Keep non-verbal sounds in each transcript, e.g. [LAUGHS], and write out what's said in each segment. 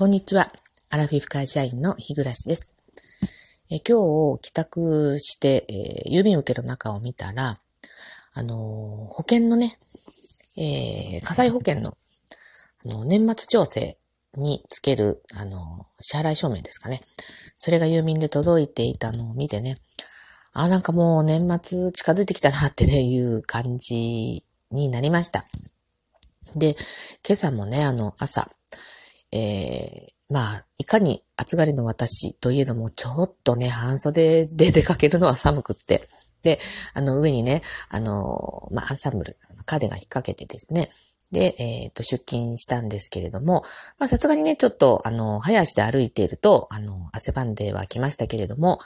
こんにちは。アラフィフ会社員の日暮です。え今日帰宅して、えー、郵便受けの中を見たら、あのー、保険のね、えー、火災保険の、あの、年末調整につける、あの支払い証明ですかね。それが郵便で届いていたのを見てね、あ、なんかもう年末近づいてきたなってね、[LAUGHS] いう感じになりました。で、今朝もね、あの、朝、えー、まあ、いかに暑がりの私といえども、ちょっとね、半袖で出かけるのは寒くって。で、あの、上にね、あの、まあ、アンサンブル、カーデが引っ掛けてですね、で、えっ、ー、と、出勤したんですけれども、まあ、さすがにね、ちょっと、あの、早足で歩いていると、あの、汗ばんではきましたけれども、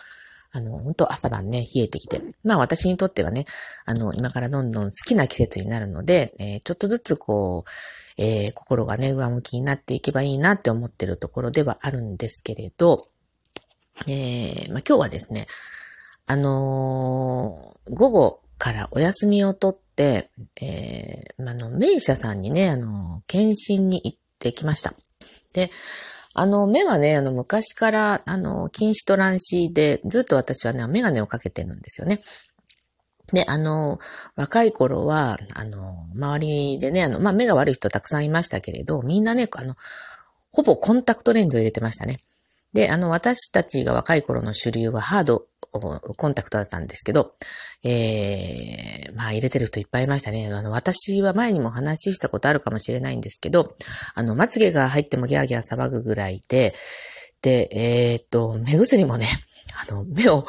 あの、本当朝晩ね、冷えてきて。まあ私にとってはね、あの、今からどんどん好きな季節になるので、えー、ちょっとずつこう、えー、心がね、上向きになっていけばいいなって思ってるところではあるんですけれど、えー、まあ今日はですね、あのー、午後からお休みをとって、えー、あの、名医者さんにね、あの、検診に行ってきました。で、あの、目はね、あの、昔から、あの、近視と乱視で、ずっと私はね、メガネをかけてるんですよね。で、あの、若い頃は、あの、周りでね、あの、まあ、目が悪い人たくさんいましたけれど、みんなね、あの、ほぼコンタクトレンズを入れてましたね。で、あの、私たちが若い頃の主流はハードコンタクトだったんですけど、えー、まあ入れてる人いっぱいいましたね。あの、私は前にも話したことあるかもしれないんですけど、あの、まつげが入ってもギャーギャー騒ぐぐらいで、で、えー、っと、目薬もね、[LAUGHS] あの、目を、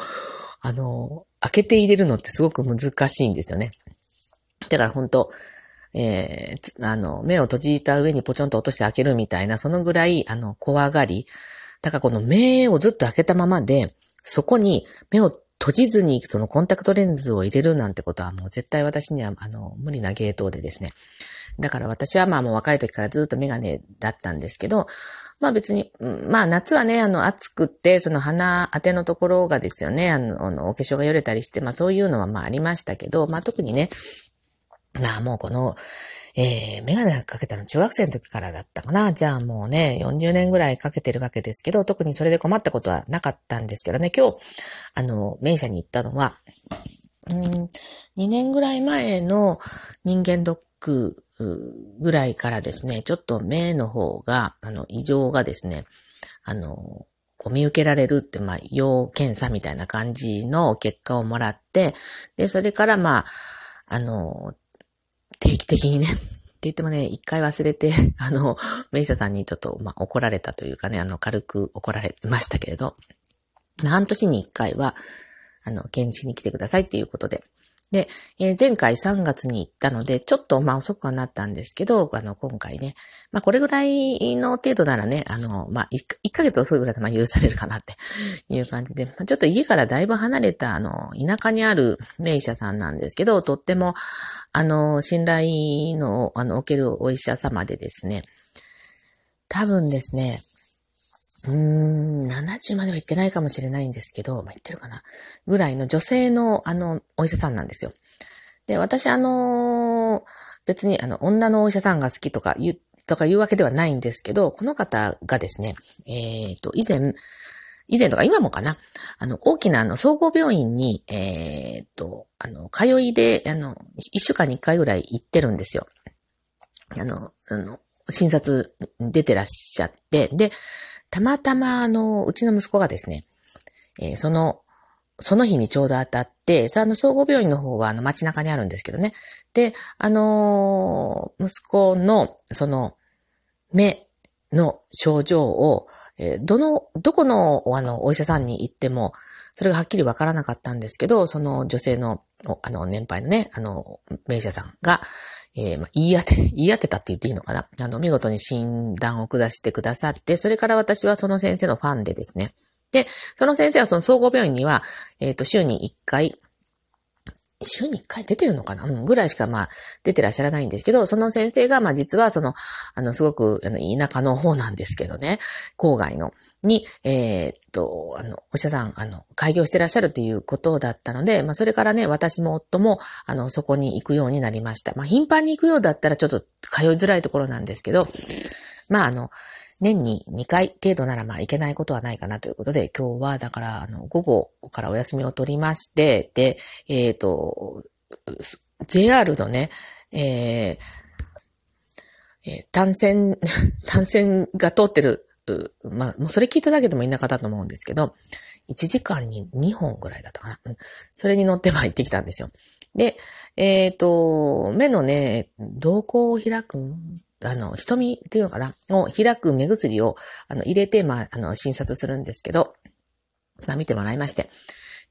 あの、開けて入れるのってすごく難しいんですよね。だから本当えー、あの、目を閉じた上にポチョンと落として開けるみたいな、そのぐらい、あの、怖がり。だからこの目をずっと開けたままで、そこに目を閉じずにそのコンタクトレンズを入れるなんてことはもう絶対私にはあの無理なゲートでですね。だから私はまあもう若い時からずっとメガネだったんですけど、まあ別に、まあ夏はね、あの暑くって、その鼻当てのところがですよね、あの、お化粧がよれたりして、まあそういうのはまあありましたけど、まあ特にね、まあもうこの、えー、メガネかけたの中学生の時からだったかな。じゃあもうね、40年ぐらいかけてるわけですけど、特にそれで困ったことはなかったんですけどね、今日、あの、名車に行ったのは、うん、2年ぐらい前の人間ドックぐらいからですね、ちょっと目の方が、あの、異常がですね、あの、こう見受けられるって、まあ、要検査みたいな感じの結果をもらって、で、それからまあ、あの、定期的にね、[LAUGHS] って言ってもね、一回忘れて、[LAUGHS] あの、名医者さんにちょっと、ま、怒られたというかね、あの、軽く怒られましたけれど、半年に一回は、あの、検診に来てくださいっていうことで、で、えー、前回3月に行ったので、ちょっとまあ遅くはなったんですけど、あの、今回ね、まあこれぐらいの程度ならね、あの、まあ 1, 1ヶ月遅いぐらいでまあ許されるかなっていう感じで、まあ、ちょっと家からだいぶ離れた、あの、田舎にある名医者さんなんですけど、とっても、あの、信頼の、あの、おけるお医者様でですね、多分ですね、うーん、70までは行ってないかもしれないんですけど、まあ、言ってるかな。ぐらいの女性の、あの、お医者さんなんですよ。で、私、あのー、別に、あの、女のお医者さんが好きとか言う、とか言うわけではないんですけど、この方がですね、えっ、ー、と、以前、以前とか今もかな、あの、大きなあの、総合病院に、えっ、ー、と、あの、通いで、あの、一週間に一回ぐらい行ってるんですよ。あの、あの、診察出てらっしゃって、で、たまたま、あの、うちの息子がですね、えー、その、その日にちょうど当たって、そあの、総合病院の方はあの街中にあるんですけどね。で、あのー、息子の、その、目の症状を、えー、どの、どこの、あの、お医者さんに行っても、それがはっきりわからなかったんですけど、その女性の、あの、年配のね、あの、名医者さんが、えー、まあ、言い当て、[LAUGHS] 言い当てたって言っていいのかな？あの、見事に診断を下してくださって、それから私はその先生のファンでですね。で、その先生はその総合病院には、えっ、ー、と、週に1回、週に1回出てるのかな？うん、ぐらいしかまあ出てらっしゃらないんですけど、その先生がまあ実はその、あの、すごく、あの、田舎の方なんですけどね、郊外の、に、えー、っと、あの、お医者さん、あの、開業してらっしゃるっていうことだったので、まあそれからね、私も夫も、あの、そこに行くようになりました。まあ頻繁に行くようだったらちょっと通いづらいところなんですけど、まああの、年に2回程度ならまあいけないことはないかなということで、今日はだからあの午後からお休みを取りまして、で、えっ、ー、と、JR のね、えー、えー、単線、[LAUGHS] 単線が通ってる、まあ、もうそれ聞いただけでもいいなかったと思うんですけど、1時間に2本ぐらいだったかな。それに乗っては行ってきたんですよ。で、えっ、ー、と、目のね、瞳孔を開く、あの、瞳っていうのかな？を開く目薬を、あの、入れて、まあ、あの、診察するんですけど、まあ、見てもらいまして。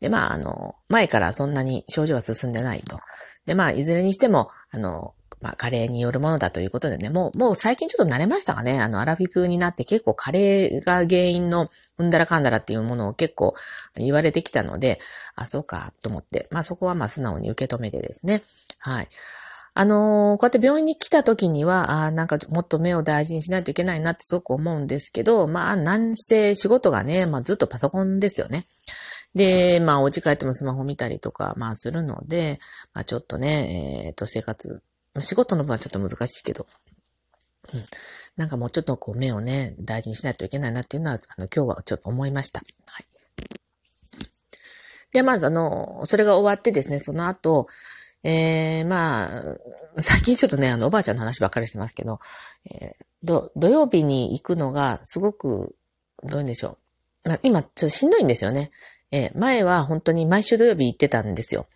で、まあ、あの、前からそんなに症状は進んでないと。で、まあ、いずれにしても、あの、まあ、加齢によるものだということでね、もう、もう最近ちょっと慣れましたかね？あの、アラフィフになって結構加齢が原因のうんだらかんだらっていうものを結構言われてきたので、あ、そうか、と思って。まあ、そこはまあ素直に受け止めてですね。はい。あのー、こうやって病院に来た時には、あなんかもっと目を大事にしないといけないなってすごく思うんですけど、まあ、なんせ仕事がね、まあずっとパソコンですよね。で、まあ、お家帰ってもスマホ見たりとか、まあ、するので、まあ、ちょっとね、えっ、ー、と、生活仕事の分はちょっと難しいけど、うん。なんかもうちょっとこう目をね、大事にしないといけないなっていうのは、あの、今日はちょっと思いました。はい。で、まずあの、それが終わってですね、その後、えー、まあ、最近ちょっとね、あの、おばあちゃんの話ばっかりしてますけど、えー、土曜日に行くのがすごく、どういうんでしょう。まあ、今、ちょっとしんどいんですよね。えー、前は本当に毎週土曜日行ってたんですよ。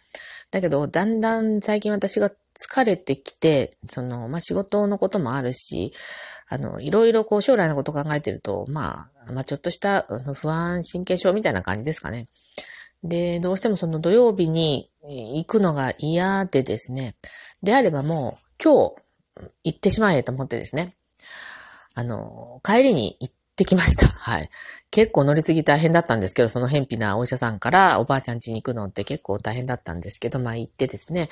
だけど、だんだん最近私が疲れてきて、その、まあ、仕事のこともあるし、あの、いろいろこう将来のこと考えてると、まあ、まあ、ちょっとした不安神経症みたいな感じですかね。で、どうしてもその土曜日に行くのが嫌でですね、であればもう今日行ってしまえと思ってですね、あの、帰りに行ってきました。[LAUGHS] はい。結構乗り継ぎ大変だったんですけど、その偏僻なお医者さんからおばあちゃん家に行くのって結構大変だったんですけど、まあ行ってですね、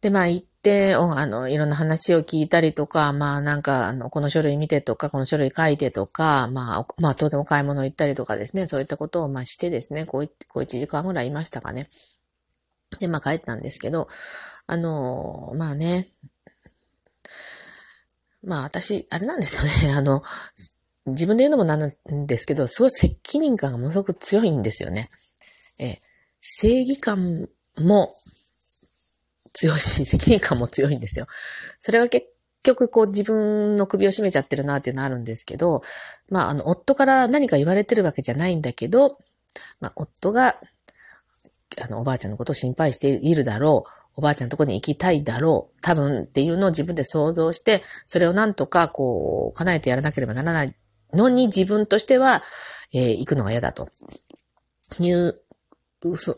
で、まあ行って、あの、いろんな話を聞いたりとか、まあなんか、あの、この書類見てとか、この書類書いてとか、まあ、まあ当然お買い物行ったりとかですね、そういったことをまあしてですね、こう、こう1時間ぐらいいましたかね。で、まあ帰ったんですけど、あの、まあね、まあ私、あれなんですよね、[LAUGHS] あの、自分で言うのもなんですけど、すごい責任感がものすごく強いんですよね。え、正義感も強いし、責任感も強いんですよ。それが結局こう自分の首を絞めちゃってるなっていうのはあるんですけど、まああの、夫から何か言われてるわけじゃないんだけど、まあ夫が、あの、おばあちゃんのことを心配しているだろう。おばあちゃんのとこに行きたいだろう。多分っていうのを自分で想像して、それをなんとかこう、叶えてやらなければならないのに自分としては、えー、行くのが嫌だという、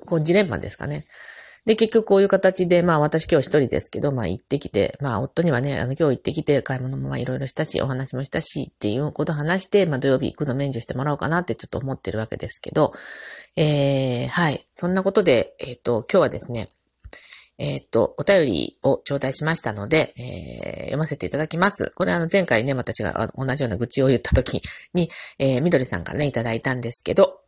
こうジレンマですかね。で、結局こういう形で、まあ私今日一人ですけど、まあ行ってきて、まあ夫にはね、あの今日行ってきて買い物もまあいろいろしたし、お話もしたしっていうこと話して、まあ土曜日行くの免除してもらおうかなってちょっと思ってるわけですけど、えー、はい。そんなことで、えっ、ー、と、今日はですね、えっ、ー、と、お便りを頂戴しましたので、えー、読ませていただきます。これあの前回ね、私が同じような愚痴を言った時に、えー、みどりさんからね、いただいたんですけど、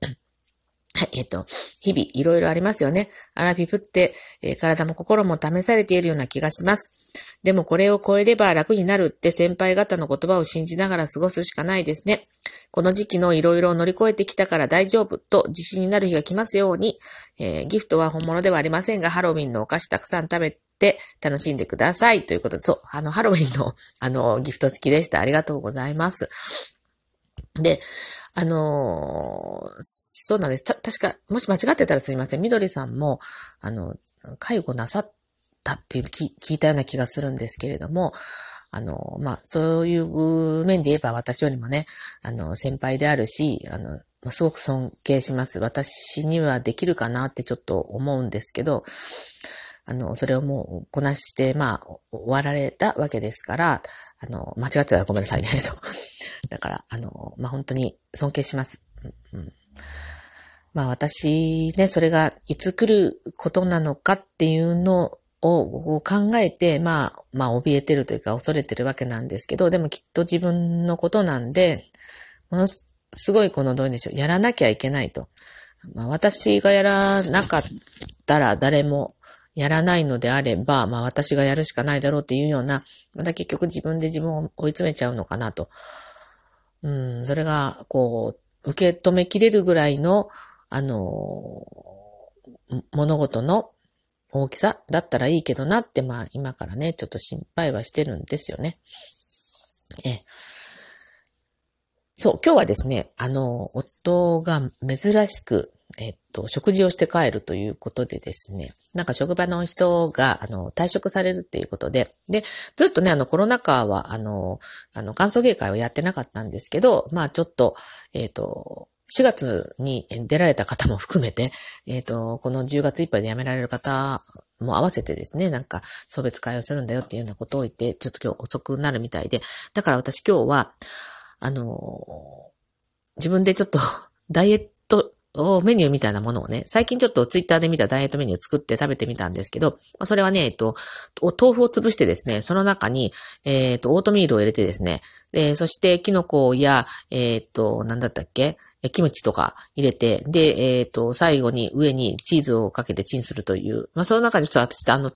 はい、えっ、と、日々いろいろありますよね。アラフィフって、えー、体も心も試されているような気がします。でもこれを超えれば楽になるって先輩方の言葉を信じながら過ごすしかないですね。この時期のいろいろを乗り越えてきたから大丈夫と自信になる日が来ますように、えー、ギフトは本物ではありませんが、ハロウィンのお菓子たくさん食べて楽しんでくださいということで、そう、あの、ハロウィンの、あの、ギフト付きでした。ありがとうございます。で、あのー、そうなんです。た、確か、もし間違ってたらすいません。みどりさんも、あの、介護なさったっていう聞いたような気がするんですけれども、あの、まあ、そういう面で言えば私よりもね、あの、先輩であるし、あの、すごく尊敬します。私にはできるかなってちょっと思うんですけど、あの、それをもうこなして、まあ、終わられたわけですから、あの、間違ってたらごめんなさいね、と。[LAUGHS] だから、あの、まあ、本当に尊敬します。うん、まあ、私ね、それがいつ来ることなのかっていうのを考えて、まあ、まあ、怯えてるというか恐れてるわけなんですけど、でもきっと自分のことなんで、ものすごいこのどういうんでしょう、やらなきゃいけないと。まあ、私がやらなかったら誰もやらないのであれば、まあ私がやるしかないだろうっていうような、また結局自分で自分を追い詰めちゃうのかなとうん、それが、こう、受け止めきれるぐらいの、あの、物事の大きさだったらいいけどなって、まあ今からね、ちょっと心配はしてるんですよね。えそう、今日はですね、あの、夫が珍しく、えっと、食事をして帰るということでですね、なんか職場の人が、あの、退職されるっていうことで、で、ずっとね、あの、コロナ禍は、あの、あの、感想芸会をやってなかったんですけど、まあ、ちょっと、えっ、と、4月に出られた方も含めて、えっ、と、この10月いっぱいで辞められる方も合わせてですね、なんか、送別会をするんだよっていうようなことを言って、ちょっと今日遅くなるみたいで、だから私今日は、あの、自分でちょっとダイエットメニューみたいなものをね、最近ちょっとツイッターで見たダイエットメニューを作って食べてみたんですけど、それはね、えっと、豆腐を潰してですね、その中に、えっと、オートミールを入れてですね、で、そしてキノコや、えっと、なんだったっけキムチとか入れて、で、えっ、と、最後に上にチーズをかけてチンするという、まあ、その中にちょっと私、あの、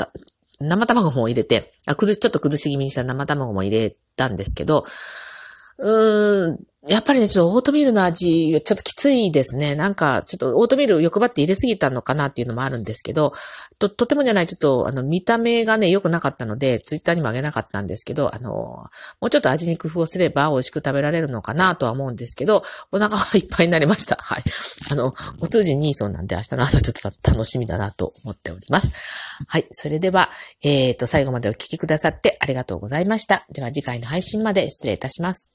生卵も入れて、あ、崩し、ちょっと崩し気味にした生卵も入れたんですけど、うーん、やっぱりね、ちょっとオートミールの味、ちょっときついですね。なんか、ちょっとオートミール欲張って入れすぎたのかなっていうのもあるんですけど、と、とてもじゃない、ちょっと、あの、見た目がね、良くなかったので、ツイッターにもあげなかったんですけど、あの、もうちょっと味に工夫をすれば美味しく食べられるのかなとは思うんですけど、お腹は [LAUGHS] いっぱいになりました。はい。あの、お通じにそうなんで、明日の朝ちょっと楽しみだなと思っております。はい。それでは、えっ、ー、と、最後までお聞きくださってありがとうございました。では次回の配信まで失礼いたします。